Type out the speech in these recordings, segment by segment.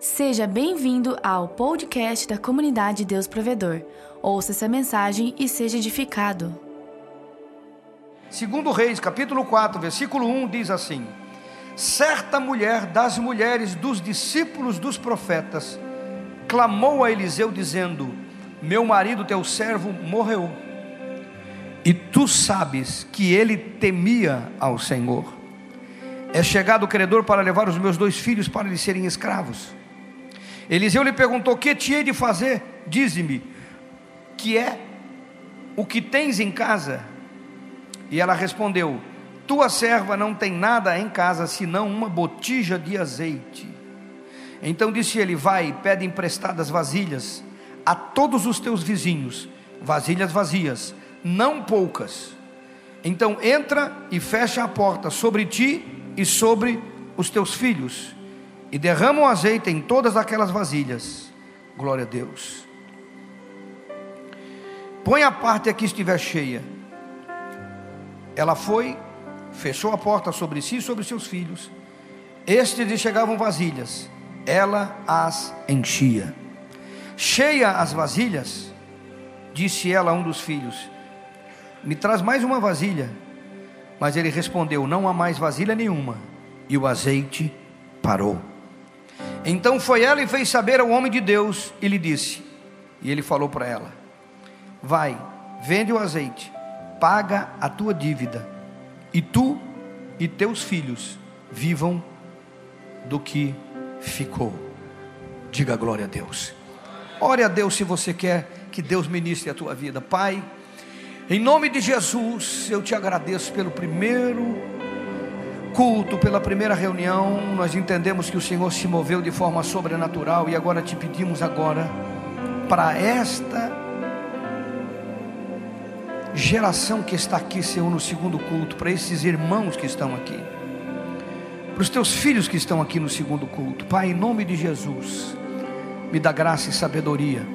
Seja bem-vindo ao podcast da comunidade Deus Provedor. Ouça essa mensagem e seja edificado. Segundo Reis, capítulo 4, versículo 1 diz assim: Certa mulher das mulheres dos discípulos dos profetas clamou a Eliseu dizendo: Meu marido, teu servo, morreu. E tu sabes que ele temia ao Senhor. É chegado o credor para levar os meus dois filhos para lhes serem escravos. Eliseu lhe perguntou: Que te hei de fazer? Dize-me, que é o que tens em casa? E ela respondeu: Tua serva não tem nada em casa senão uma botija de azeite. Então disse ele: Vai, pede emprestadas vasilhas a todos os teus vizinhos, vasilhas vazias, não poucas. Então entra e fecha a porta sobre ti e sobre os teus filhos e derrama o azeite em todas aquelas vasilhas. Glória a Deus. Põe a parte que estiver cheia. Ela foi, fechou a porta sobre si e sobre seus filhos. Estes lhe chegavam vasilhas, ela as enchia. Cheia as vasilhas, disse ela a um dos filhos: Me traz mais uma vasilha. Mas ele respondeu: Não há mais vasilha nenhuma. E o azeite parou. Então foi ela e fez saber ao homem de Deus e lhe disse: E ele falou para ela: Vai, vende o azeite, paga a tua dívida, e tu e teus filhos vivam do que ficou. Diga glória a Deus. Ore a Deus se você quer que Deus ministre a tua vida. Pai, em nome de Jesus, eu te agradeço pelo primeiro culto, pela primeira reunião, nós entendemos que o Senhor se moveu de forma sobrenatural e agora te pedimos agora para esta geração que está aqui, Senhor, no segundo culto, para esses irmãos que estão aqui, para os teus filhos que estão aqui no segundo culto, Pai, em nome de Jesus, me dá graça e sabedoria,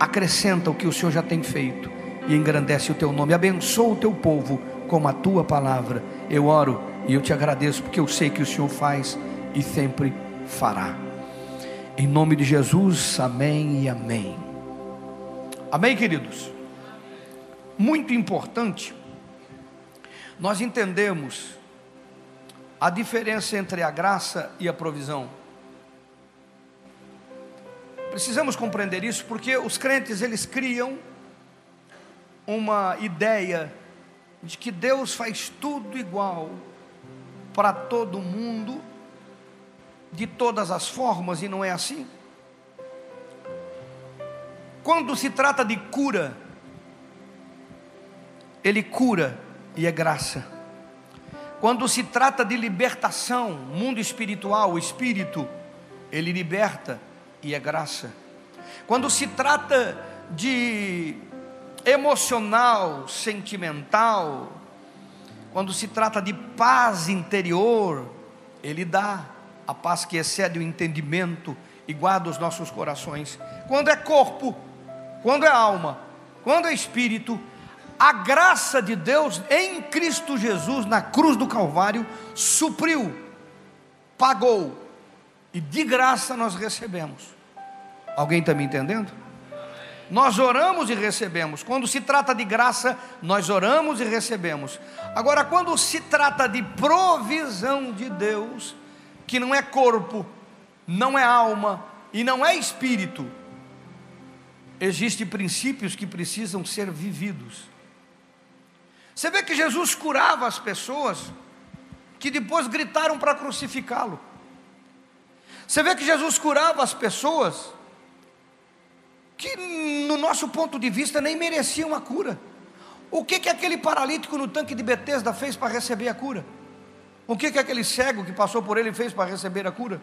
acrescenta o que o Senhor já tem feito e engrandece o teu nome, abençoa o teu povo com a tua palavra. Eu oro e eu te agradeço porque eu sei que o Senhor faz e sempre fará. Em nome de Jesus, amém e amém. Amém, queridos? Muito importante, nós entendemos a diferença entre a graça e a provisão. Precisamos compreender isso porque os crentes eles criam uma ideia de que Deus faz tudo igual para todo mundo, de todas as formas, e não é assim. Quando se trata de cura, Ele cura e é graça. Quando se trata de libertação, mundo espiritual, o espírito, Ele liberta e é graça. Quando se trata de emocional, sentimental, quando se trata de paz interior, Ele dá a paz que excede o entendimento e guarda os nossos corações. Quando é corpo, quando é alma, quando é espírito, a graça de Deus em Cristo Jesus, na cruz do Calvário, supriu, pagou, e de graça nós recebemos. Alguém está me entendendo? Nós oramos e recebemos. Quando se trata de graça, nós oramos e recebemos. Agora, quando se trata de provisão de Deus, que não é corpo, não é alma e não é espírito, existem princípios que precisam ser vividos. Você vê que Jesus curava as pessoas que depois gritaram para crucificá-lo. Você vê que Jesus curava as pessoas que no nosso ponto de vista nem mereciam a cura. O que que aquele paralítico no tanque de Betesda fez para receber a cura? O que que aquele cego que passou por ele fez para receber a cura?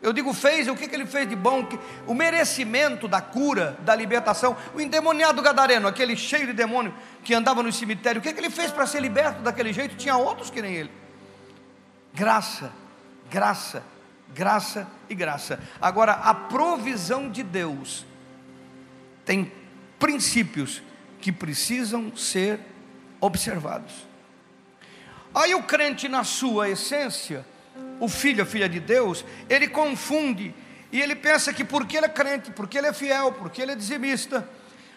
Eu digo fez, o que que ele fez de bom? O merecimento da cura, da libertação. O endemoniado gadareno, aquele cheio de demônio que andava no cemitério, o que que ele fez para ser liberto daquele jeito? Tinha outros que nem ele. Graça, graça, graça e graça. Agora, a provisão de Deus tem princípios que precisam ser observados. Aí o crente, na sua essência, o filho, a filha de Deus, ele confunde E ele pensa que porque ele é crente, porque ele é fiel, porque ele é dizimista,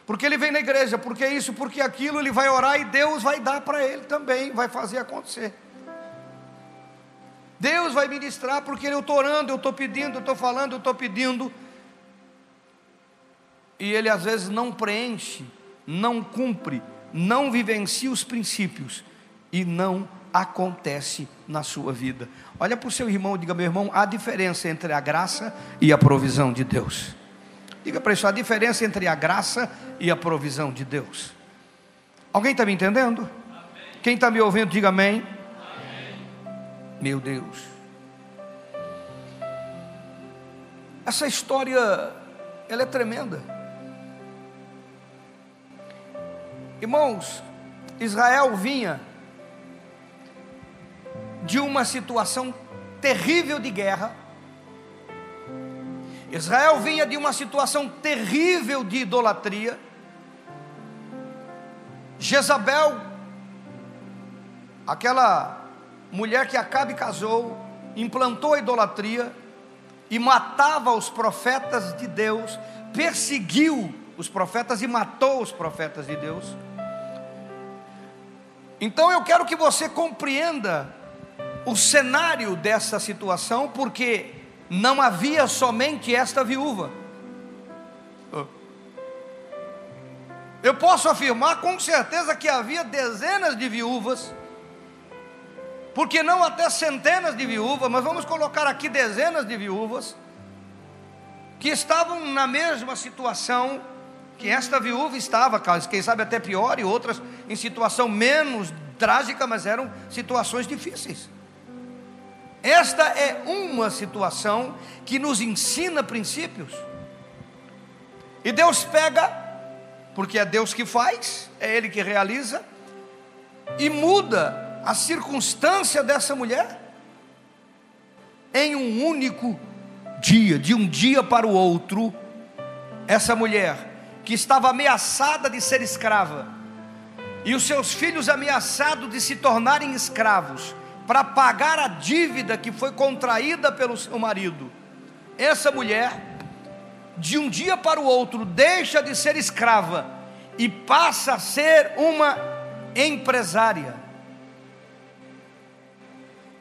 porque ele vem na igreja, porque isso, porque aquilo, ele vai orar e Deus vai dar para ele também, vai fazer acontecer. Deus vai ministrar porque eu estou orando, eu estou pedindo, eu estou falando, eu estou pedindo. E ele às vezes não preenche, não cumpre, não vivencia os princípios e não acontece na sua vida. Olha para o seu irmão e diga: meu irmão, há diferença entre a graça e a provisão de Deus. Diga para isso, a diferença entre a graça e a provisão de Deus. Alguém está me entendendo? Amém. Quem está me ouvindo, diga amém. amém. Meu Deus. Essa história, ela é tremenda. Irmãos, Israel vinha de uma situação terrível de guerra. Israel vinha de uma situação terrível de idolatria. Jezabel, aquela mulher que Acabe casou, implantou a idolatria e matava os profetas de Deus, perseguiu os profetas e matou os profetas de Deus. Então eu quero que você compreenda o cenário dessa situação, porque não havia somente esta viúva. Eu posso afirmar com certeza que havia dezenas de viúvas, porque não até centenas de viúvas, mas vamos colocar aqui dezenas de viúvas, que estavam na mesma situação que esta viúva estava, quem sabe até pior, e outras em situação menos trágica, mas eram situações difíceis. Esta é uma situação que nos ensina princípios. E Deus pega, porque é Deus que faz, é Ele que realiza, e muda a circunstância dessa mulher em um único dia, de um dia para o outro. Essa mulher que estava ameaçada de ser escrava, e os seus filhos ameaçados de se tornarem escravos, para pagar a dívida que foi contraída pelo seu marido. Essa mulher, de um dia para o outro, deixa de ser escrava e passa a ser uma empresária.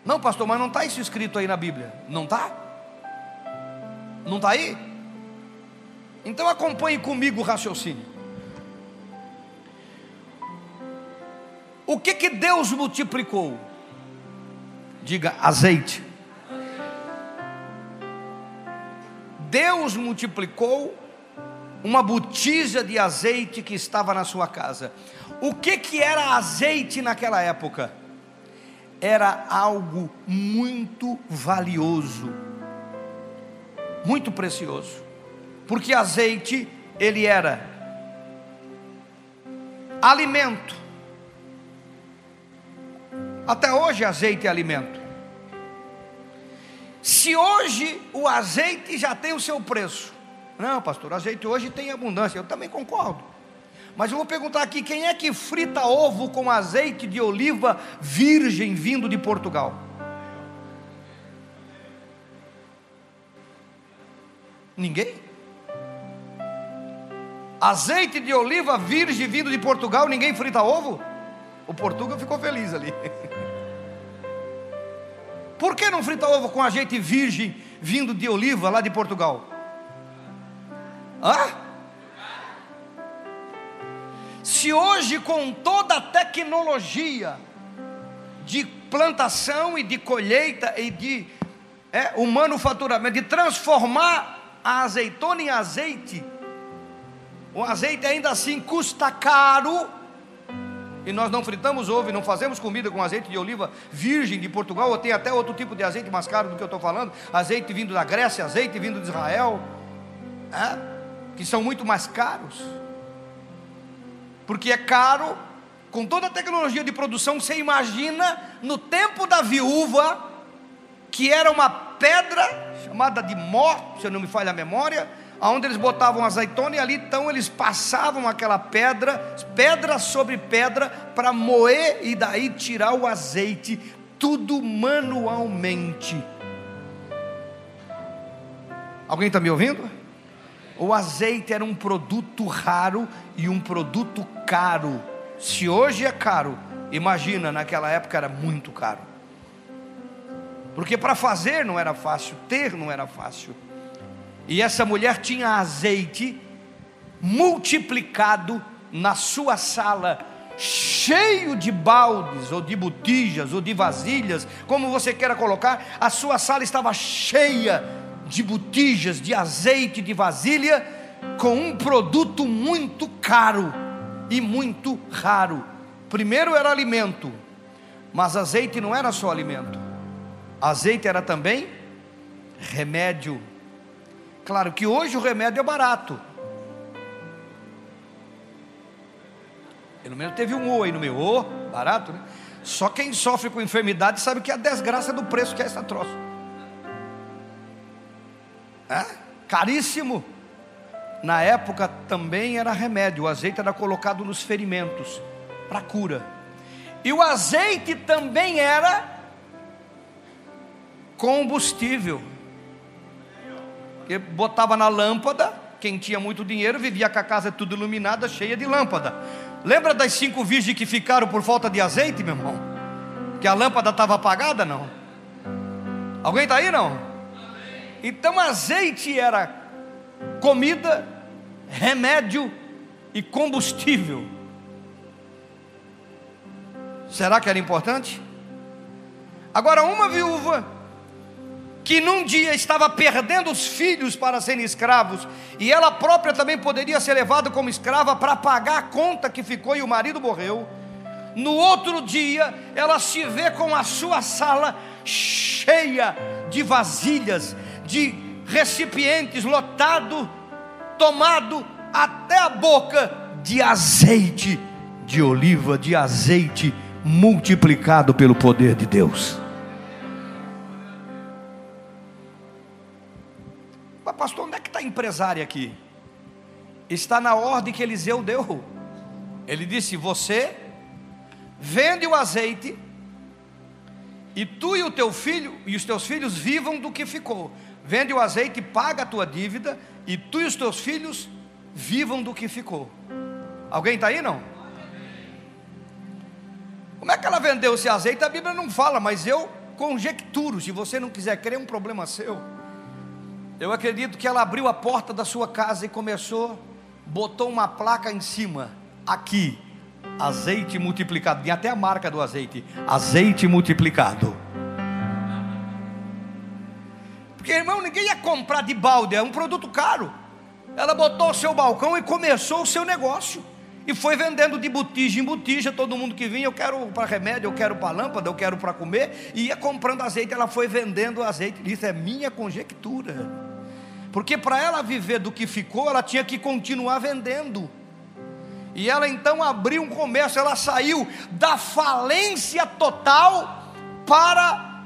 Não, pastor, mas não está isso escrito aí na Bíblia? Não está? Não está aí? Então acompanhe comigo o raciocínio. O que que Deus multiplicou? Diga azeite. Deus multiplicou uma botija de azeite que estava na sua casa. O que que era azeite naquela época? Era algo muito valioso, muito precioso. Porque azeite ele era alimento até hoje azeite é alimento. Se hoje o azeite já tem o seu preço, não, pastor, azeite hoje tem abundância, eu também concordo. Mas eu vou perguntar aqui: quem é que frita ovo com azeite de oliva virgem vindo de Portugal? Ninguém? Azeite de oliva virgem vindo de Portugal, ninguém frita ovo? O Portugal ficou feliz ali. Por que não frita ovo com azeite virgem vindo de oliva lá de Portugal? Hã? Se hoje, com toda a tecnologia de plantação e de colheita e de é, manufaturamento, de transformar a azeitona em azeite, o azeite ainda assim custa caro e nós não fritamos ovo não fazemos comida com azeite de oliva virgem de Portugal, ou tem até outro tipo de azeite mais caro do que eu estou falando, azeite vindo da Grécia, azeite vindo de Israel, é? que são muito mais caros, porque é caro, com toda a tecnologia de produção, você imagina no tempo da viúva, que era uma pedra chamada de mó, se eu não me falha a memória, aonde eles botavam azeitona e ali então eles passavam aquela pedra, pedra sobre pedra, para moer e daí tirar o azeite, tudo manualmente. Alguém está me ouvindo? O azeite era um produto raro e um produto caro. Se hoje é caro, imagina, naquela época era muito caro. Porque para fazer não era fácil, ter não era fácil. E essa mulher tinha azeite multiplicado na sua sala, cheio de baldes, ou de botijas, ou de vasilhas, como você queira colocar, a sua sala estava cheia de botijas, de azeite, de vasilha, com um produto muito caro e muito raro. Primeiro era alimento, mas azeite não era só alimento, azeite era também remédio. Claro que hoje o remédio é barato. Pelo menos teve um oi no meu, oh, barato, né? Só quem sofre com enfermidade sabe que é a desgraça do preço que é essa troço é? caríssimo. Na época também era remédio, o azeite era colocado nos ferimentos para cura. E o azeite também era combustível. Que botava na lâmpada, quem tinha muito dinheiro vivia com a casa tudo iluminada, cheia de lâmpada. Lembra das cinco virgens que ficaram por falta de azeite, meu irmão? Que a lâmpada estava apagada, não? Alguém está aí, não? Então azeite era comida, remédio e combustível. Será que era importante? Agora, uma viúva que num dia estava perdendo os filhos para serem escravos, e ela própria também poderia ser levada como escrava para pagar a conta que ficou e o marido morreu. No outro dia, ela se vê com a sua sala cheia de vasilhas, de recipientes lotado, tomado até a boca de azeite de oliva, de azeite multiplicado pelo poder de Deus. Pastor, onde é que está a empresária aqui? Está na ordem que Eliseu deu. Ele disse: Você vende o azeite, e tu e o teu filho e os teus filhos vivam do que ficou. Vende o azeite, paga a tua dívida, e tu e os teus filhos vivam do que ficou. Alguém está aí não? Como é que ela vendeu esse azeite? A Bíblia não fala, mas eu conjecturo. Se você não quiser crer, é um problema seu. Eu acredito que ela abriu a porta da sua casa e começou, botou uma placa em cima, aqui, azeite multiplicado. Tem até a marca do azeite: azeite multiplicado. Porque, irmão, ninguém ia comprar de balde, é um produto caro. Ela botou o seu balcão e começou o seu negócio. E foi vendendo de botija em botija, todo mundo que vinha, eu quero para remédio, eu quero para lâmpada, eu quero para comer, e ia comprando azeite, ela foi vendendo azeite. Isso é minha conjectura. Porque para ela viver do que ficou, ela tinha que continuar vendendo. E ela então abriu um comércio, ela saiu da falência total para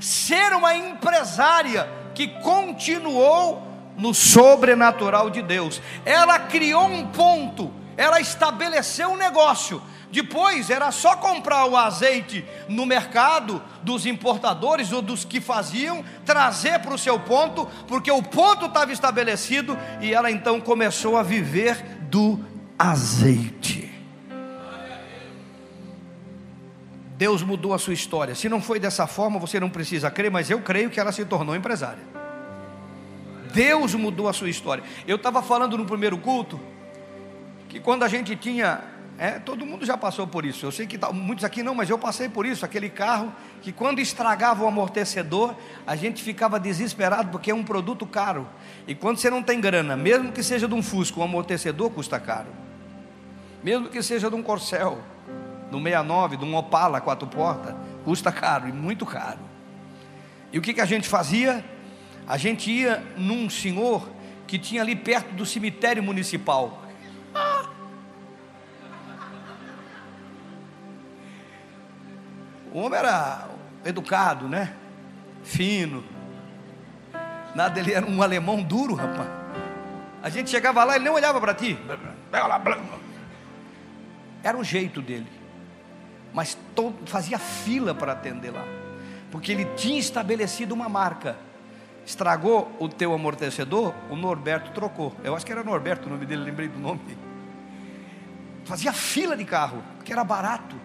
ser uma empresária que continuou no sobrenatural de Deus. Ela criou um ponto, ela estabeleceu um negócio. Depois era só comprar o azeite no mercado dos importadores ou dos que faziam, trazer para o seu ponto, porque o ponto estava estabelecido e ela então começou a viver do azeite. Deus mudou a sua história. Se não foi dessa forma, você não precisa crer, mas eu creio que ela se tornou empresária. Deus mudou a sua história. Eu estava falando no primeiro culto que quando a gente tinha, é, todo mundo já passou por isso. Eu sei que tá, muitos aqui não, mas eu passei por isso. Aquele carro que quando estragava o amortecedor, a gente ficava desesperado porque é um produto caro. E quando você não tem grana, mesmo que seja de um Fusco, o amortecedor custa caro. Mesmo que seja de um Corcel, do 69, de um Opala quatro portas, custa caro e muito caro. E o que, que a gente fazia? A gente ia num senhor que tinha ali perto do cemitério municipal. O homem era educado, né? Fino. Nada, ele era um alemão duro, rapaz. A gente chegava lá, ele não olhava para ti. Era o jeito dele mas todo, fazia fila para atender lá, porque ele tinha estabelecido uma marca. estragou o teu amortecedor, o Norberto trocou. Eu acho que era Norberto o nome dele, lembrei do nome. Fazia fila de carro, que era barato.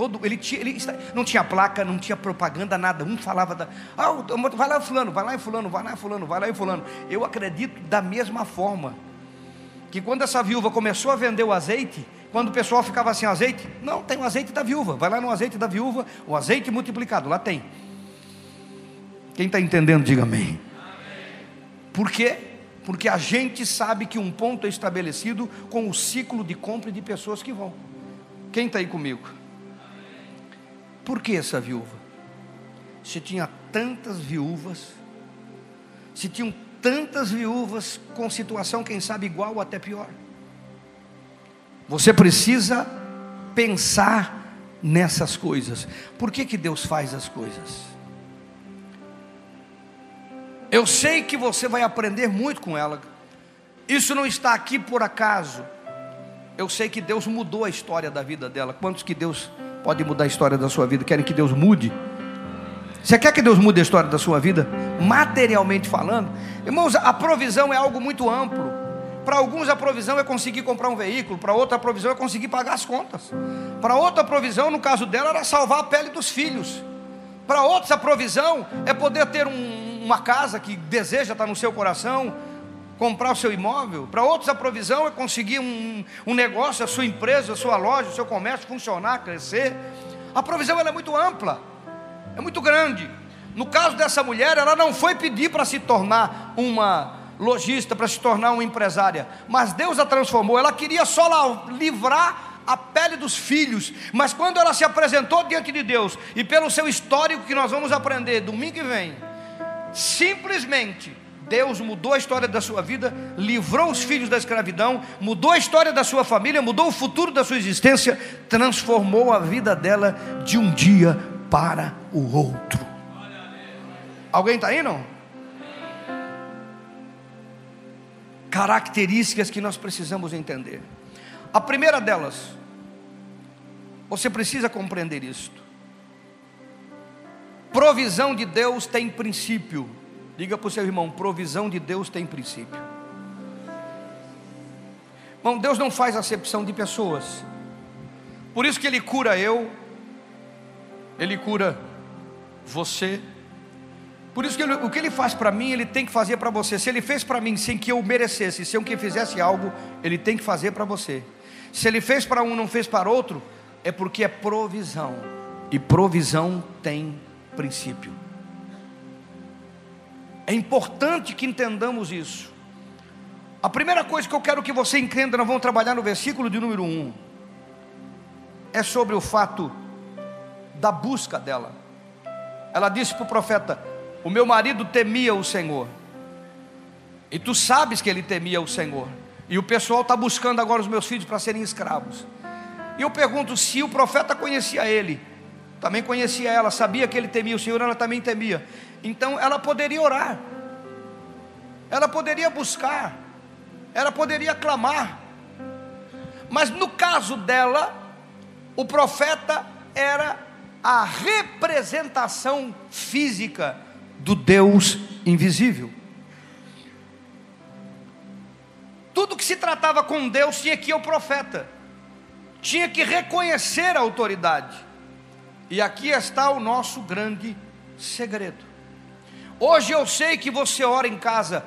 Todo, ele, tinha, ele não tinha placa, não tinha propaganda, nada. Um falava da, ah, vai lá fulano, vai lá fulano, vai lá fulano, vai lá fulano. Eu acredito da mesma forma que quando essa viúva começou a vender o azeite, quando o pessoal ficava sem azeite, não, tem o azeite da viúva. Vai lá no azeite da viúva, o azeite multiplicado, lá tem. Quem está entendendo, diga amém. Por quê? Porque a gente sabe que um ponto é estabelecido com o ciclo de compra de pessoas que vão. Quem está aí comigo? Por que essa viúva? Se tinha tantas viúvas, se tinham tantas viúvas com situação, quem sabe, igual ou até pior. Você precisa pensar nessas coisas. Por que, que Deus faz as coisas? Eu sei que você vai aprender muito com ela. Isso não está aqui por acaso. Eu sei que Deus mudou a história da vida dela. Quantos que Deus pode mudar a história da sua vida? Querem que Deus mude? Você quer que Deus mude a história da sua vida? Materialmente falando, irmãos, a provisão é algo muito amplo. Para alguns a provisão é conseguir comprar um veículo, para outra a provisão é conseguir pagar as contas. Para outra a provisão, no caso dela, era salvar a pele dos filhos. Para outros a provisão é poder ter um, uma casa que deseja estar no seu coração, comprar o seu imóvel. Para outros, a provisão é conseguir um, um negócio, a sua empresa, a sua loja, o seu comércio funcionar, crescer. A provisão é muito ampla, é muito grande. No caso dessa mulher, ela não foi pedir para se tornar uma lojista, para se tornar uma empresária, mas Deus a transformou. Ela queria só livrar a pele dos filhos, mas quando ela se apresentou diante de Deus, e pelo seu histórico que nós vamos aprender domingo que vem, Simplesmente Deus mudou a história da sua vida, livrou os filhos da escravidão, mudou a história da sua família, mudou o futuro da sua existência, transformou a vida dela de um dia para o outro. Alguém está aí não? Características que nós precisamos entender. A primeira delas, você precisa compreender isto. Provisão de Deus tem princípio. Diga para o seu irmão: provisão de Deus tem princípio. Bom, Deus não faz acepção de pessoas. Por isso que Ele cura eu, Ele cura você. Por isso que ele, o que Ele faz para mim, Ele tem que fazer para você. Se Ele fez para mim sem que eu merecesse, sem que eu fizesse algo, Ele tem que fazer para você. Se Ele fez para um, não fez para outro, é porque é provisão. E provisão tem princípio. É importante que entendamos isso. A primeira coisa que eu quero que você entenda, nós vamos trabalhar no versículo de número 1, é sobre o fato da busca dela. Ela disse para o profeta: O meu marido temia o Senhor, e tu sabes que ele temia o Senhor, e o pessoal está buscando agora os meus filhos para serem escravos. E eu pergunto se o profeta conhecia ele, também conhecia ela, sabia que ele temia o Senhor, ela também temia. Então ela poderia orar, ela poderia buscar, ela poderia clamar. Mas no caso dela, o profeta era a representação física do Deus invisível. Tudo que se tratava com Deus tinha que ir ao profeta, tinha que reconhecer a autoridade. E aqui está o nosso grande segredo. Hoje eu sei que você ora em casa,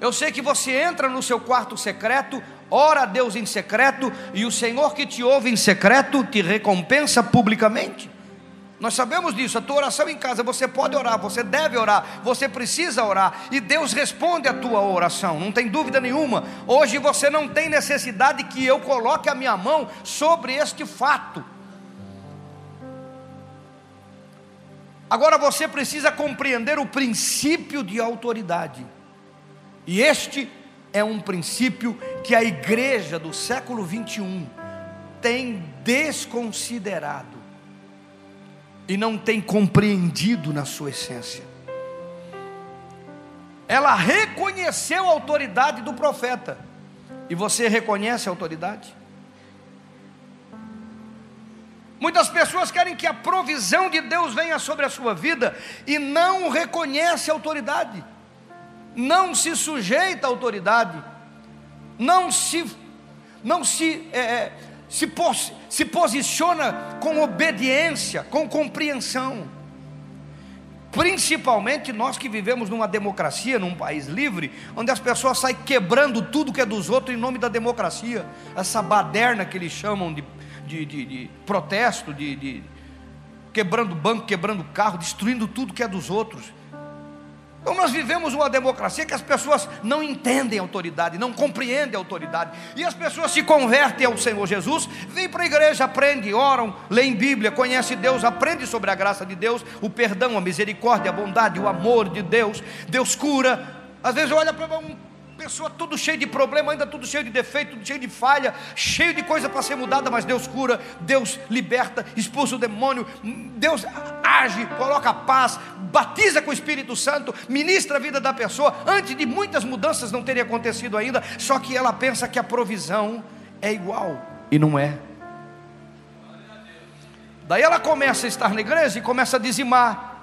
eu sei que você entra no seu quarto secreto, ora a Deus em secreto, e o Senhor que te ouve em secreto te recompensa publicamente. Nós sabemos disso, a tua oração em casa, você pode orar, você deve orar, você precisa orar, e Deus responde a tua oração, não tem dúvida nenhuma. Hoje você não tem necessidade que eu coloque a minha mão sobre este fato. Agora você precisa compreender o princípio de autoridade. E este é um princípio que a igreja do século 21 tem desconsiderado e não tem compreendido na sua essência. Ela reconheceu a autoridade do profeta. E você reconhece a autoridade? Muitas pessoas querem que a provisão de Deus venha sobre a sua vida e não reconhece a autoridade. não se sujeita à autoridade, não se, não se, é, é se, pos, se posiciona com obediência, com compreensão. Principalmente nós que vivemos numa democracia, num país livre, onde as pessoas saem quebrando tudo que é dos outros em nome da democracia, essa baderna que eles chamam de, de, de, de protesto, de, de quebrando banco, quebrando carro, destruindo tudo que é dos outros. Então nós vivemos uma democracia que as pessoas não entendem a autoridade, não compreendem a autoridade. E as pessoas se convertem ao Senhor Jesus, vêm para a igreja, aprendem, oram, leem Bíblia, conhecem Deus, aprendem sobre a graça de Deus, o perdão, a misericórdia, a bondade, o amor de Deus. Deus cura. Às vezes olha para um pessoa tudo cheio de problema, ainda tudo cheio de defeito, tudo cheio de falha, cheio de coisa para ser mudada, mas Deus cura, Deus liberta, expulsa o demônio, Deus age, coloca paz, batiza com o Espírito Santo, ministra a vida da pessoa, antes de muitas mudanças não terem acontecido ainda, só que ela pensa que a provisão é igual, e não é. Daí ela começa a estar na igreja e começa a dizimar.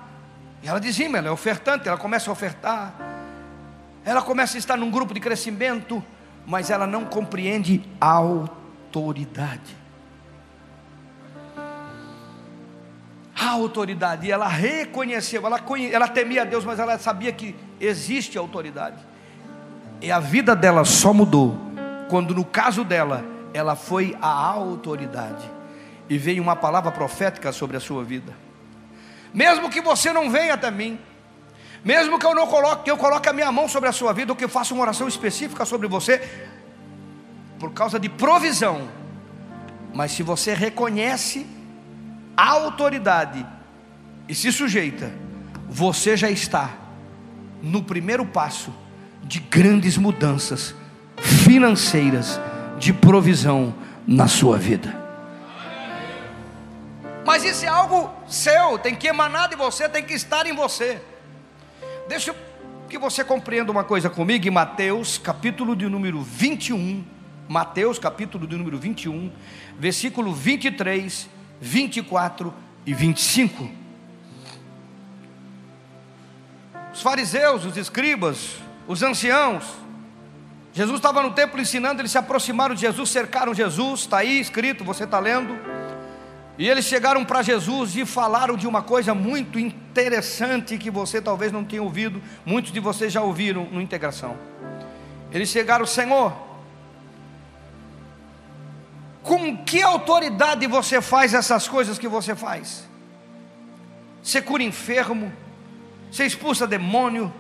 E ela dizima, ela é ofertante, ela começa a ofertar ela começa a estar num grupo de crescimento, mas ela não compreende a autoridade. A autoridade, ela reconheceu, ela, ela temia a Deus, mas ela sabia que existe autoridade. E a vida dela só mudou quando, no caso dela, ela foi a autoridade. E veio uma palavra profética sobre a sua vida. Mesmo que você não venha até mim, mesmo que eu não coloque, que eu coloque a minha mão sobre a sua vida, ou que eu faça uma oração específica sobre você, por causa de provisão. Mas se você reconhece a autoridade e se sujeita, você já está no primeiro passo de grandes mudanças financeiras, de provisão na sua vida. Mas isso é algo seu, tem que emanar de você, tem que estar em você. Deixa que você compreenda uma coisa comigo em Mateus, capítulo de número 21. Mateus, capítulo de número 21, versículo 23, 24 e 25. Os fariseus, os escribas, os anciãos, Jesus estava no templo ensinando, eles se aproximaram de Jesus, cercaram Jesus, está aí escrito, você está lendo. E eles chegaram para Jesus e falaram de uma coisa muito interessante que você talvez não tenha ouvido, muitos de vocês já ouviram no integração. Eles chegaram, Senhor, com que autoridade você faz essas coisas que você faz? Você cura enfermo, você expulsa demônio,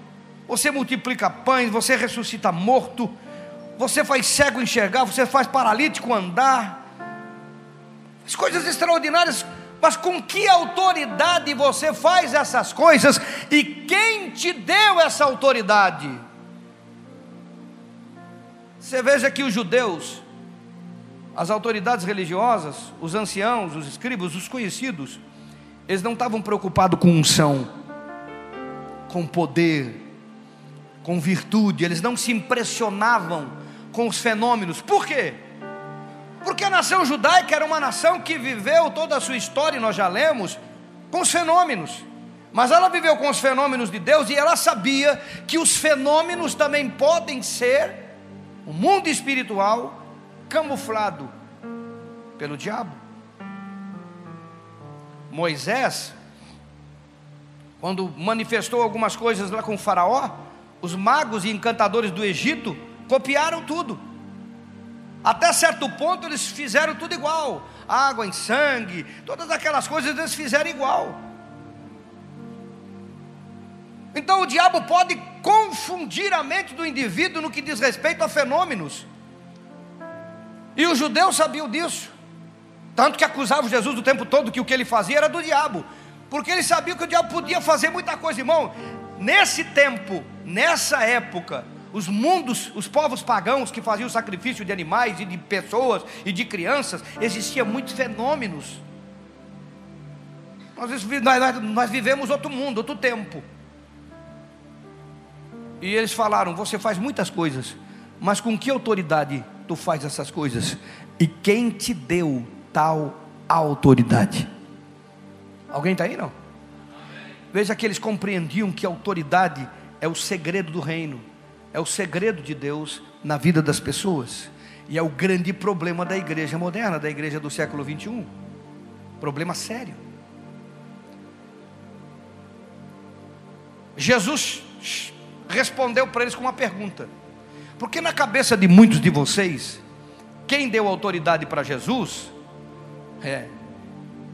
você multiplica pães, você ressuscita morto, você faz cego enxergar, você faz paralítico andar as coisas extraordinárias, mas com que autoridade você faz essas coisas e quem te deu essa autoridade? Você veja que os judeus, as autoridades religiosas, os anciãos, os escribas, os conhecidos, eles não estavam preocupados com unção, com poder, com virtude, eles não se impressionavam com os fenômenos. Por quê? Porque a nação judaica era uma nação que viveu toda a sua história, e nós já lemos, com os fenômenos. Mas ela viveu com os fenômenos de Deus e ela sabia que os fenômenos também podem ser o mundo espiritual camuflado pelo diabo. Moisés, quando manifestou algumas coisas lá com Faraó, os magos e encantadores do Egito copiaram tudo. Até certo ponto eles fizeram tudo igual. Água em sangue, todas aquelas coisas eles fizeram igual. Então o diabo pode confundir a mente do indivíduo no que diz respeito a fenômenos. E os judeus sabiam disso. Tanto que acusavam Jesus o tempo todo que o que ele fazia era do diabo. Porque eles sabiam que o diabo podia fazer muita coisa, irmão. Nesse tempo, nessa época, os mundos, os povos pagãos que faziam sacrifício de animais e de pessoas e de crianças, existiam muitos fenômenos. Nós, nós, nós vivemos outro mundo, outro tempo. E eles falaram: Você faz muitas coisas, mas com que autoridade tu faz essas coisas? E quem te deu tal autoridade? Alguém está aí não? Veja que eles compreendiam que autoridade é o segredo do reino, é o segredo de Deus na vida das pessoas. E é o grande problema da igreja moderna, da igreja do século 21. Problema sério. Jesus respondeu para eles com uma pergunta. Porque na cabeça de muitos de vocês, quem deu autoridade para Jesus é,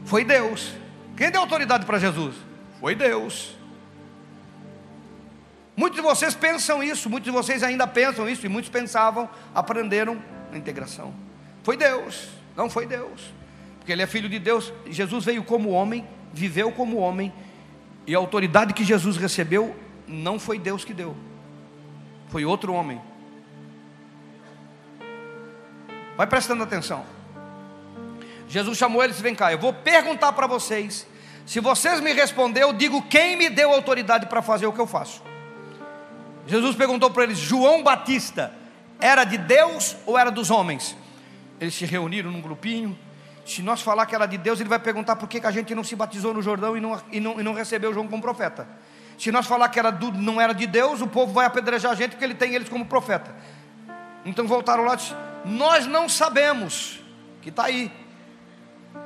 foi Deus. Quem deu autoridade para Jesus? Foi Deus. Muitos de vocês pensam isso, muitos de vocês ainda pensam isso, e muitos pensavam, aprenderam na integração. Foi Deus, não foi Deus, porque Ele é filho de Deus. Jesus veio como homem, viveu como homem, e a autoridade que Jesus recebeu não foi Deus que deu, foi outro homem. Vai prestando atenção. Jesus chamou eles, vem cá, eu vou perguntar para vocês. Se vocês me responder, eu digo quem me deu autoridade para fazer o que eu faço. Jesus perguntou para eles: João Batista era de Deus ou era dos homens? Eles se reuniram num grupinho. Se nós falar que era de Deus, ele vai perguntar por que, que a gente não se batizou no Jordão e não, e não, e não recebeu João como profeta. Se nós falar que era do, não era de Deus, o povo vai apedrejar a gente porque ele tem eles como profeta. Então voltaram lá e disse, Nós não sabemos, que está aí.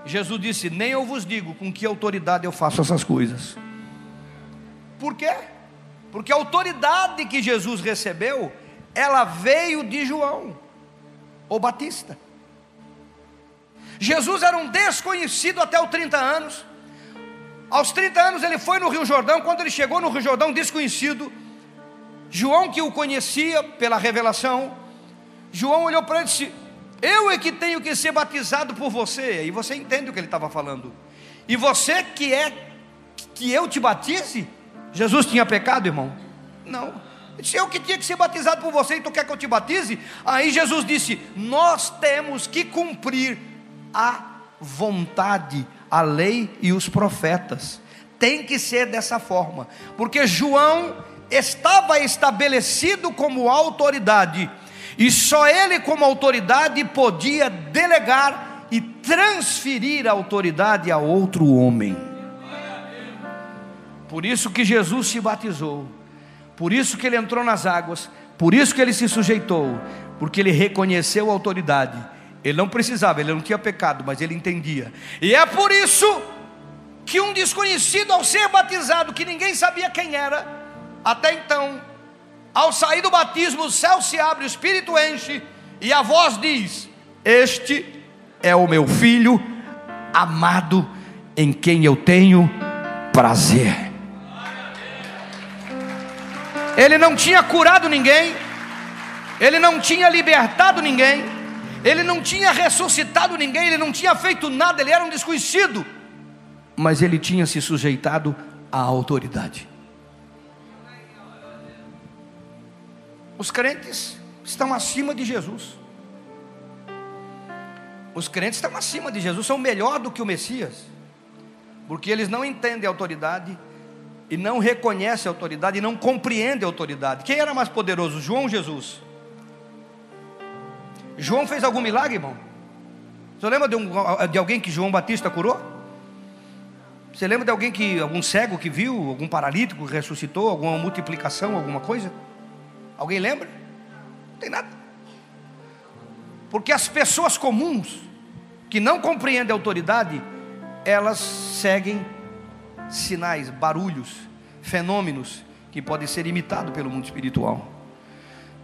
Jesus disse: Nem eu vos digo com que autoridade eu faço essas coisas. Por quê? Porque a autoridade que Jesus recebeu, ela veio de João, o Batista. Jesus era um desconhecido até os 30 anos. Aos 30 anos ele foi no Rio Jordão. Quando ele chegou no Rio Jordão, desconhecido, João, que o conhecia pela revelação, João olhou para ele e disse: Eu é que tenho que ser batizado por você. E você entende o que ele estava falando. E você que é que eu te batize? Jesus tinha pecado, irmão? Não. Se eu que tinha que ser batizado por você e tu quer que eu te batize? Aí Jesus disse: Nós temos que cumprir a vontade, a lei e os profetas. Tem que ser dessa forma, porque João estava estabelecido como autoridade, e só ele, como autoridade, podia delegar e transferir a autoridade a outro homem. Por isso que Jesus se batizou, por isso que ele entrou nas águas, por isso que ele se sujeitou, porque ele reconheceu a autoridade. Ele não precisava, ele não tinha pecado, mas ele entendia. E é por isso que um desconhecido, ao ser batizado, que ninguém sabia quem era, até então, ao sair do batismo, o céu se abre, o espírito enche, e a voz diz: Este é o meu filho amado, em quem eu tenho prazer. Ele não tinha curado ninguém, ele não tinha libertado ninguém, ele não tinha ressuscitado ninguém, ele não tinha feito nada, ele era um desconhecido, mas ele tinha se sujeitado à autoridade. Os crentes estão acima de Jesus. Os crentes estão acima de Jesus, são melhor do que o Messias, porque eles não entendem a autoridade, e não reconhece a autoridade e não compreende a autoridade. Quem era mais poderoso, João ou Jesus? João fez algum milagre, irmão? Você lembra de, um, de alguém que João Batista curou? Você lembra de alguém que, algum cego que viu, algum paralítico que ressuscitou, alguma multiplicação, alguma coisa? Alguém lembra? Não tem nada. Porque as pessoas comuns, que não compreendem a autoridade, elas seguem sinais, barulhos, fenômenos que podem ser imitados pelo mundo espiritual.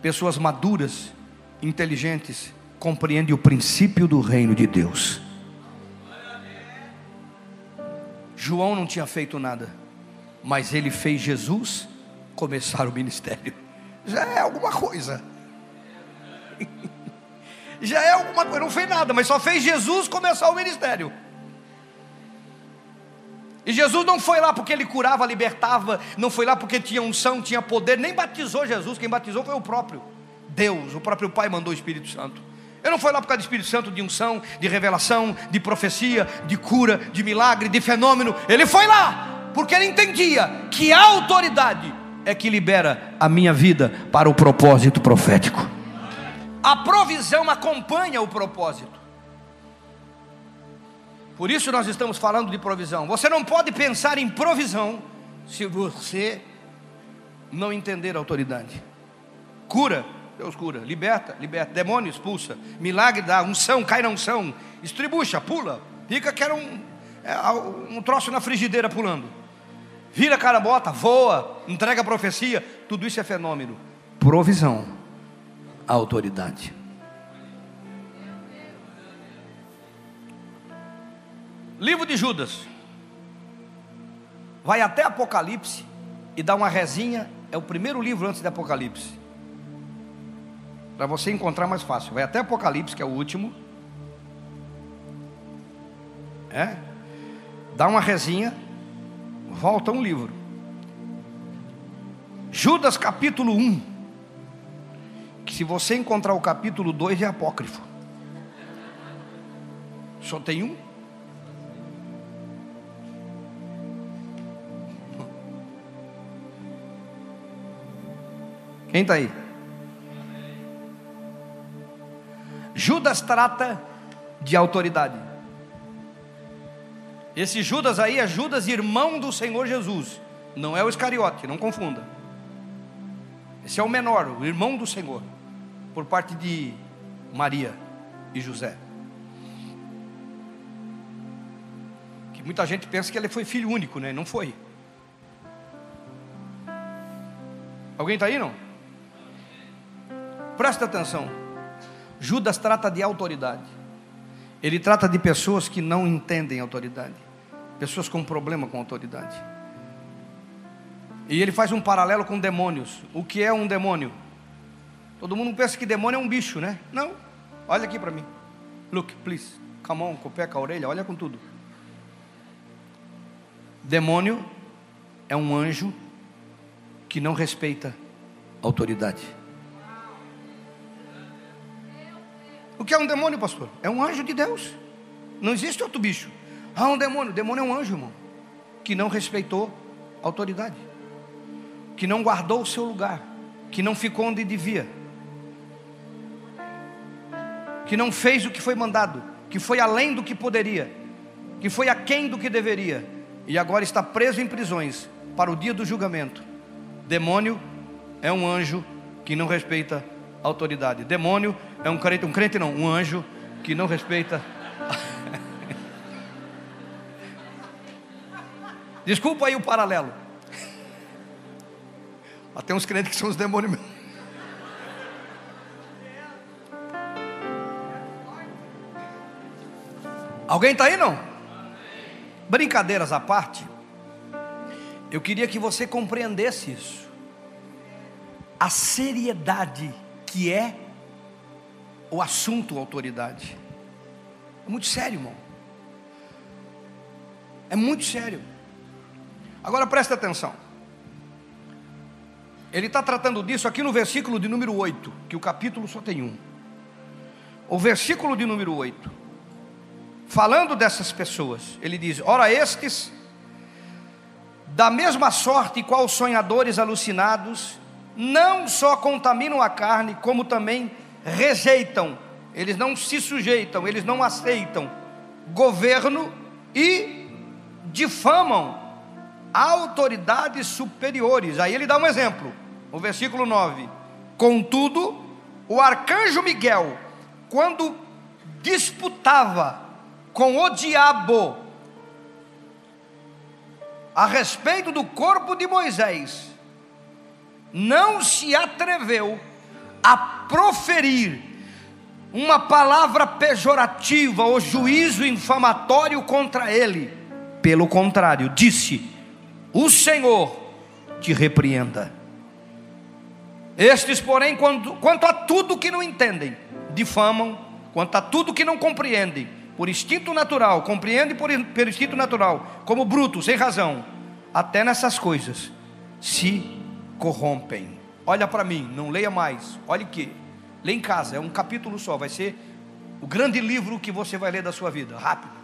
Pessoas maduras, inteligentes, compreendem o princípio do reino de Deus. João não tinha feito nada, mas ele fez Jesus começar o ministério. Já é alguma coisa. Já é alguma coisa, não fez nada, mas só fez Jesus começar o ministério. E Jesus não foi lá porque ele curava, libertava, não foi lá porque tinha unção, tinha poder, nem batizou Jesus, quem batizou foi o próprio Deus, o próprio Pai mandou o Espírito Santo. Ele não foi lá por causa do Espírito Santo de unção, de revelação, de profecia, de cura, de milagre, de fenômeno. Ele foi lá porque ele entendia que a autoridade é que libera a minha vida para o propósito profético. A provisão acompanha o propósito. Por isso nós estamos falando de provisão. Você não pode pensar em provisão se você não entender a autoridade. Cura, Deus cura. Liberta, liberta. Demônio expulsa. Milagre dá. Unção, cai na unção. Estribucha, pula. Fica que era um, é, um troço na frigideira pulando. Vira cara bota, voa, entrega profecia. Tudo isso é fenômeno. Provisão, autoridade. Livro de Judas. Vai até Apocalipse e dá uma resinha. É o primeiro livro antes de Apocalipse. Para você encontrar mais fácil. Vai até Apocalipse, que é o último. É? Dá uma resinha. Volta um livro. Judas capítulo 1. Que se você encontrar o capítulo 2 é apócrifo. Só tem um. Quem está aí? Judas trata de autoridade. Esse Judas aí é Judas, irmão do Senhor Jesus. Não é o Iscariote, não confunda. Esse é o menor, o irmão do Senhor, por parte de Maria e José. Que muita gente pensa que ele foi filho único, né? Não foi. Alguém está aí não? Presta atenção. Judas trata de autoridade. Ele trata de pessoas que não entendem autoridade. Pessoas com problema com autoridade. E ele faz um paralelo com demônios. O que é um demônio? Todo mundo pensa que demônio é um bicho, né? Não. Olha aqui para mim. Look, please. Come on, com o pé, com a orelha, olha com tudo. Demônio é um anjo que não respeita autoridade. O que é um demônio, pastor? É um anjo de Deus. Não existe outro bicho. Ah, um demônio. O demônio é um anjo, irmão. Que não respeitou a autoridade. Que não guardou o seu lugar. Que não ficou onde devia. Que não fez o que foi mandado. Que foi além do que poderia. Que foi aquém do que deveria. E agora está preso em prisões para o dia do julgamento. Demônio é um anjo que não respeita autoridade. Demônio é um crente, um crente não, um anjo que não respeita. Desculpa aí o paralelo. Tem uns crentes que são os demônios mesmo. Alguém está aí não? Brincadeiras à parte, eu queria que você compreendesse isso. A seriedade que é o assunto autoridade. É muito sério, irmão. É muito sério. Agora presta atenção. Ele está tratando disso aqui no versículo de número 8, que o capítulo só tem um. O versículo de número 8, falando dessas pessoas, ele diz: Ora, estes, da mesma sorte qual sonhadores alucinados, não só contaminam a carne, como também rejeitam, eles não se sujeitam, eles não aceitam. Governo e difamam autoridades superiores. Aí ele dá um exemplo, o versículo 9: Contudo, o arcanjo Miguel, quando disputava com o diabo a respeito do corpo de Moisés, não se atreveu a proferir uma palavra pejorativa ou juízo infamatório contra ele. Pelo contrário, disse: O Senhor te repreenda. Estes, porém, quanto, quanto a tudo que não entendem, difamam, quanto a tudo que não compreendem, por instinto natural, compreendem por, por instinto natural, como brutos, sem razão, até nessas coisas se corrompem. Olha para mim, não leia mais. Olha que, lê em casa, é um capítulo só, vai ser o grande livro que você vai ler da sua vida, rápido.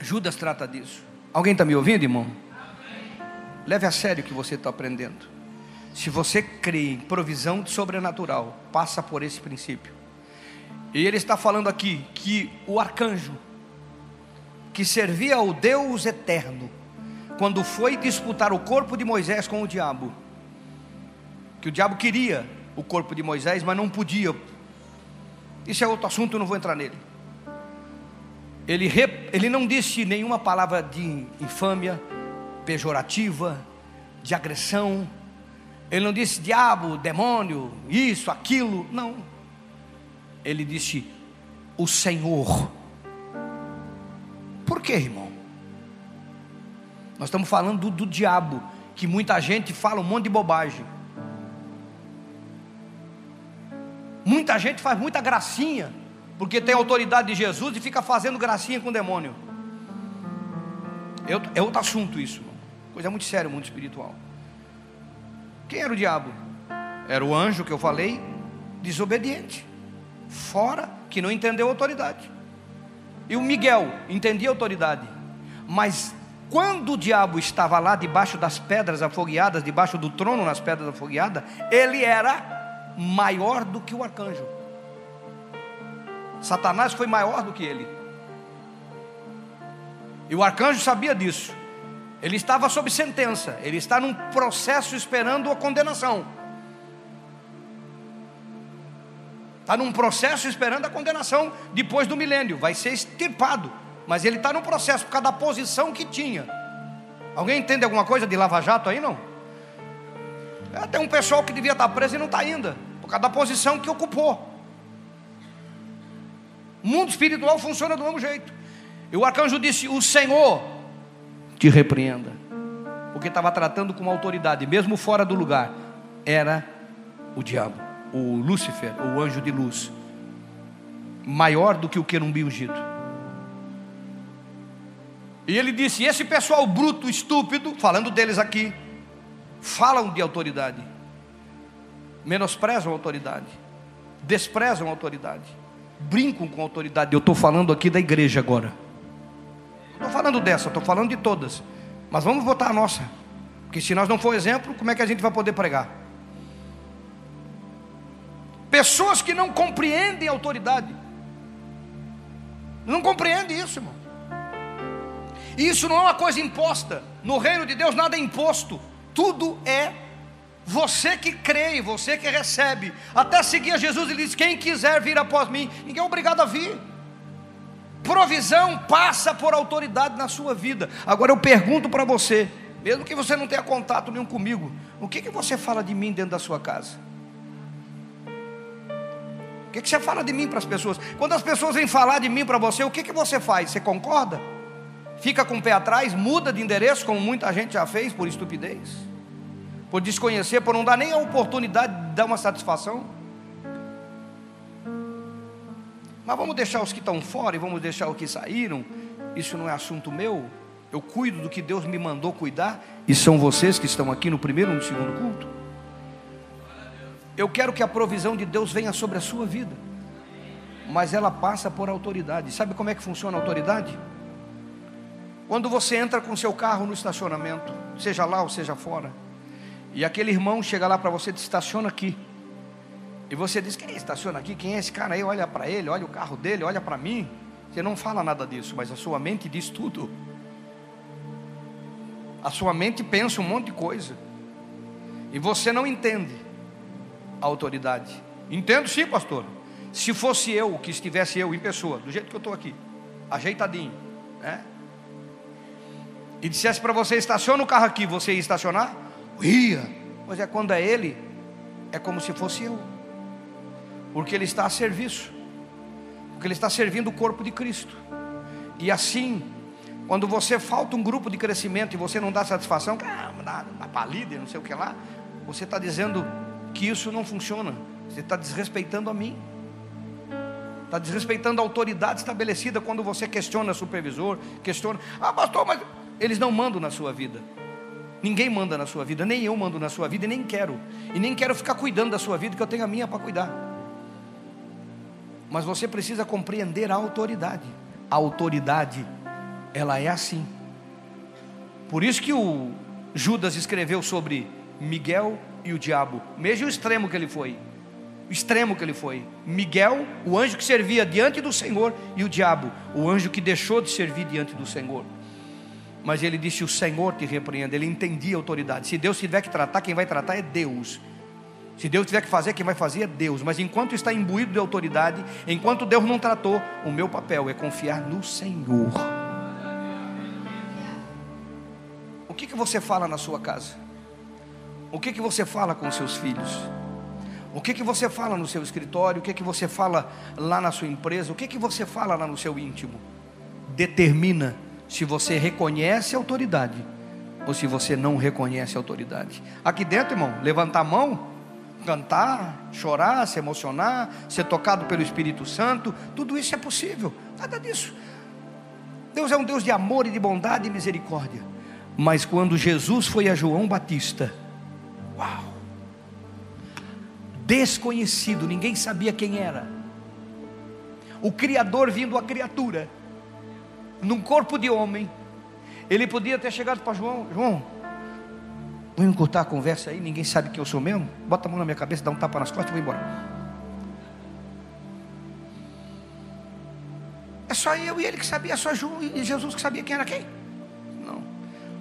Judas trata disso. Alguém está me ouvindo, irmão? Leve a sério o que você está aprendendo. Se você crê em provisão sobrenatural, passa por esse princípio. E ele está falando aqui que o arcanjo, que servia ao Deus eterno, quando foi disputar o corpo de Moisés com o diabo. Que o diabo queria o corpo de Moisés, mas não podia. Isso é outro assunto, eu não vou entrar nele. Ele, ele não disse nenhuma palavra de infâmia, pejorativa, de agressão. Ele não disse diabo, demônio, isso, aquilo. Não. Ele disse o Senhor. Por quê, irmão? Nós estamos falando do, do diabo, que muita gente fala um monte de bobagem. Muita gente faz muita gracinha, porque tem autoridade de Jesus e fica fazendo gracinha com o demônio. É outro assunto isso, coisa muito séria, muito espiritual. Quem era o diabo? Era o anjo que eu falei, desobediente, fora, que não entendeu a autoridade. E o Miguel entendia a autoridade, mas quando o diabo estava lá debaixo das pedras afogueadas, debaixo do trono nas pedras afogueadas, ele era maior do que o arcanjo. Satanás foi maior do que ele. E o arcanjo sabia disso. Ele estava sob sentença, ele está num processo esperando a condenação. Está num processo esperando a condenação depois do milênio, vai ser extirpado. Mas ele está no processo por causa da posição que tinha. Alguém entende alguma coisa de lava-jato aí não? É, tem um pessoal que devia estar preso e não está ainda, por causa da posição que ocupou. O mundo espiritual funciona do mesmo jeito. E o arcanjo disse: O Senhor te repreenda, porque estava tratando com autoridade, mesmo fora do lugar, era o diabo, o Lúcifer, o anjo de luz, maior do que o querumbi ungido. E ele disse: esse pessoal bruto, estúpido, falando deles aqui, falam de autoridade, menosprezam a autoridade, desprezam a autoridade, brincam com a autoridade. Eu estou falando aqui da igreja agora. Estou falando dessa, estou falando de todas. Mas vamos votar a nossa. Porque se nós não for exemplo, como é que a gente vai poder pregar? Pessoas que não compreendem a autoridade. Não compreendem isso, irmão. E isso não é uma coisa imposta. No reino de Deus nada é imposto. Tudo é você que crê, você que recebe. Até seguir a Jesus, ele diz: Quem quiser vir após mim, ninguém é obrigado a vir. Provisão passa por autoridade na sua vida. Agora eu pergunto para você, mesmo que você não tenha contato nenhum comigo, o que, que você fala de mim dentro da sua casa? O que, que você fala de mim para as pessoas? Quando as pessoas vêm falar de mim para você, o que, que você faz? Você concorda? Fica com o pé atrás, muda de endereço, como muita gente já fez por estupidez, por desconhecer, por não dar nem a oportunidade de dar uma satisfação. Mas vamos deixar os que estão fora e vamos deixar os que saíram. Isso não é assunto meu. Eu cuido do que Deus me mandou cuidar. E são vocês que estão aqui no primeiro e no segundo culto. Eu quero que a provisão de Deus venha sobre a sua vida. Mas ela passa por autoridade. Sabe como é que funciona a autoridade? Quando você entra com seu carro no estacionamento, seja lá ou seja fora, e aquele irmão chega lá para você e estaciona aqui. E você diz: quem estaciona aqui? Quem é esse cara aí? Olha para ele, olha o carro dele, olha para mim. Você não fala nada disso, mas a sua mente diz tudo. A sua mente pensa um monte de coisa. E você não entende a autoridade. Entendo sim, pastor. Se fosse eu, que estivesse eu em pessoa, do jeito que eu estou aqui, ajeitadinho, né? E dissesse para você, estaciona o carro aqui, você ia estacionar? Ia. Pois é, quando é ele, é como se fosse eu. Porque ele está a serviço. Porque ele está servindo o corpo de Cristo. E assim, quando você falta um grupo de crescimento e você não dá satisfação, ah, dá, dá para líder, não sei o que lá, você está dizendo que isso não funciona. Você está desrespeitando a mim. Está desrespeitando a autoridade estabelecida quando você questiona o supervisor, questiona, ah pastor, mas eles não mandam na sua vida. Ninguém manda na sua vida, nem eu mando na sua vida e nem quero. E nem quero ficar cuidando da sua vida, que eu tenho a minha para cuidar. Mas você precisa compreender a autoridade. A autoridade, ela é assim. Por isso que o Judas escreveu sobre Miguel e o diabo, mesmo o extremo que ele foi. O extremo que ele foi. Miguel, o anjo que servia diante do Senhor, e o diabo, o anjo que deixou de servir diante do Senhor. Mas ele disse: O Senhor te repreenda. Ele entendia a autoridade. Se Deus tiver que tratar, quem vai tratar é Deus. Se Deus tiver que fazer, quem vai fazer é Deus. Mas enquanto está imbuído de autoridade, enquanto Deus não tratou, o meu papel é confiar no Senhor. O que, que você fala na sua casa? O que, que você fala com seus filhos? O que, que você fala no seu escritório? O que, que você fala lá na sua empresa? O que, que você fala lá no seu íntimo? Determina se você reconhece a autoridade ou se você não reconhece a autoridade. Aqui dentro, irmão, levantar a mão, cantar, chorar, se emocionar, ser tocado pelo Espírito Santo, tudo isso é possível. Nada disso. Deus é um Deus de amor e de bondade e misericórdia. Mas quando Jesus foi a João Batista, uau! Desconhecido, ninguém sabia quem era. O Criador vindo a criatura num corpo de homem. Ele podia ter chegado para João: João, vamos encurtar a conversa aí, ninguém sabe que eu sou mesmo. Bota a mão na minha cabeça, dá um tapa nas costas e vou embora. É só eu e ele que sabia, é só João e Jesus que sabia quem era quem. Não.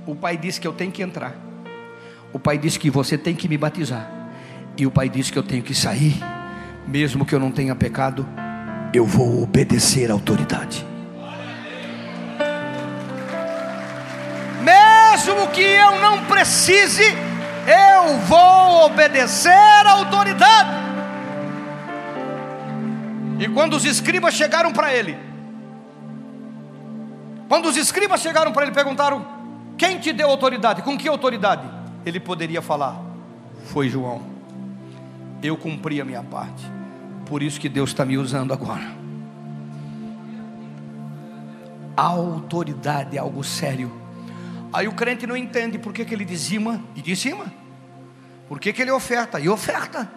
O pai disse que eu tenho que entrar. O pai disse que você tem que me batizar. E o pai disse que eu tenho que sair, mesmo que eu não tenha pecado, eu vou obedecer à autoridade. Mesmo que eu não precise, eu vou obedecer à autoridade. E quando os escribas chegaram para ele, quando os escribas chegaram para ele, perguntaram: Quem te deu autoridade? Com que autoridade? Ele poderia falar: Foi João. Eu cumpri a minha parte. Por isso que Deus está me usando agora. A autoridade é algo sério Aí o crente não entende por que, que ele dizima e dizima. Por que, que ele oferta e oferta.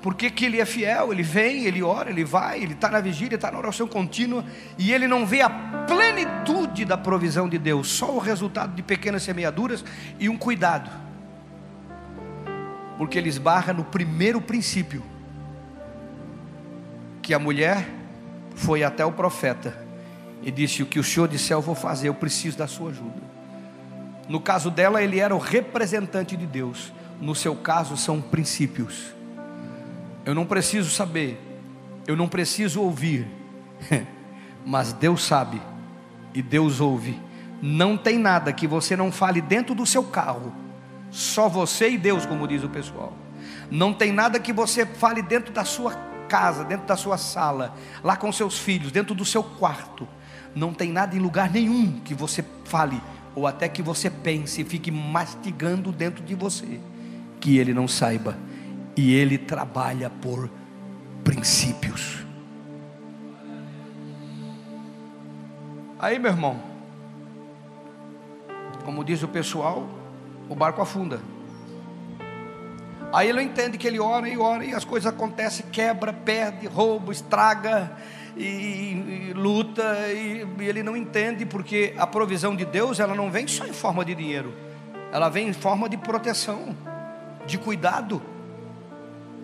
Por que, que ele é fiel, ele vem, ele ora, ele vai, ele está na vigília, está na oração contínua, e ele não vê a plenitude da provisão de Deus, só o resultado de pequenas semeaduras e um cuidado, porque ele esbarra no primeiro princípio, que a mulher foi até o profeta e disse: O que o senhor disser eu vou fazer, eu preciso da sua ajuda. No caso dela, ele era o representante de Deus. No seu caso, são princípios. Eu não preciso saber, eu não preciso ouvir, mas Deus sabe e Deus ouve. Não tem nada que você não fale dentro do seu carro, só você e Deus, como diz o pessoal. Não tem nada que você fale dentro da sua casa, dentro da sua sala, lá com seus filhos, dentro do seu quarto. Não tem nada em lugar nenhum que você fale ou até que você pense e fique mastigando dentro de você, que ele não saiba, e ele trabalha por princípios. Aí, meu irmão, como diz o pessoal, o barco afunda. Aí ele entende que ele ora e ora e as coisas acontecem, quebra, perde, rouba, estraga, e, e luta e, e ele não entende porque a provisão de Deus ela não vem só em forma de dinheiro, ela vem em forma de proteção, de cuidado.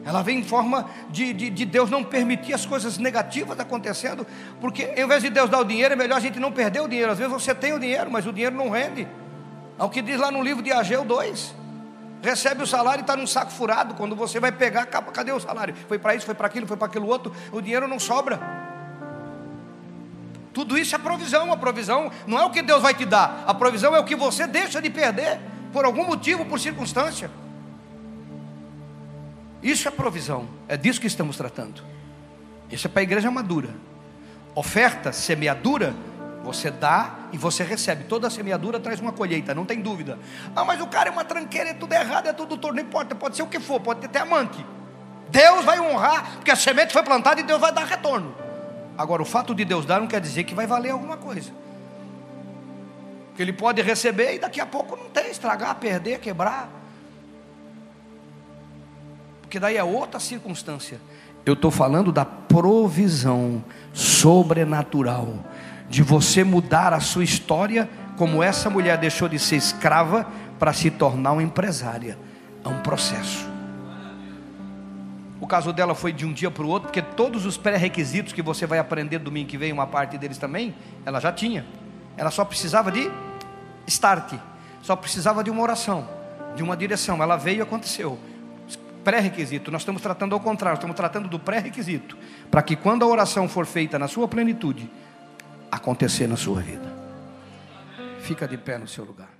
Ela vem em forma de, de, de, Deus não permitir as coisas negativas acontecendo, porque em vez de Deus dar o dinheiro, é melhor a gente não perder o dinheiro. Às vezes você tem o dinheiro, mas o dinheiro não rende. É o que diz lá no livro de Ageu 2. Recebe o salário e está num saco furado. Quando você vai pegar, cadê o salário? Foi para isso, foi para aquilo, foi para aquilo outro. O dinheiro não sobra. Tudo isso é provisão. A provisão não é o que Deus vai te dar, a provisão é o que você deixa de perder por algum motivo, por circunstância. Isso é provisão, é disso que estamos tratando. Isso é para a igreja madura. Oferta, semeadura, você dá e você recebe. Toda semeadura traz uma colheita, não tem dúvida. Ah, mas o cara é uma tranqueira, é tudo errado, é tudo torno, não importa, pode ser o que for, pode ter até amante. Deus vai honrar, porque a semente foi plantada e Deus vai dar retorno. Agora, o fato de Deus dar não quer dizer que vai valer alguma coisa. Que ele pode receber e daqui a pouco não tem, estragar, perder, quebrar. Porque daí é outra circunstância. Eu estou falando da provisão sobrenatural, de você mudar a sua história, como essa mulher deixou de ser escrava para se tornar uma empresária. É um processo. O caso dela foi de um dia para o outro, porque todos os pré-requisitos que você vai aprender domingo que vem, uma parte deles também, ela já tinha. Ela só precisava de start. Só precisava de uma oração, de uma direção. Ela veio e aconteceu. Pré-requisito. Nós estamos tratando ao contrário, estamos tratando do pré-requisito. Para que quando a oração for feita na sua plenitude, acontecer na sua vida. Fica de pé no seu lugar.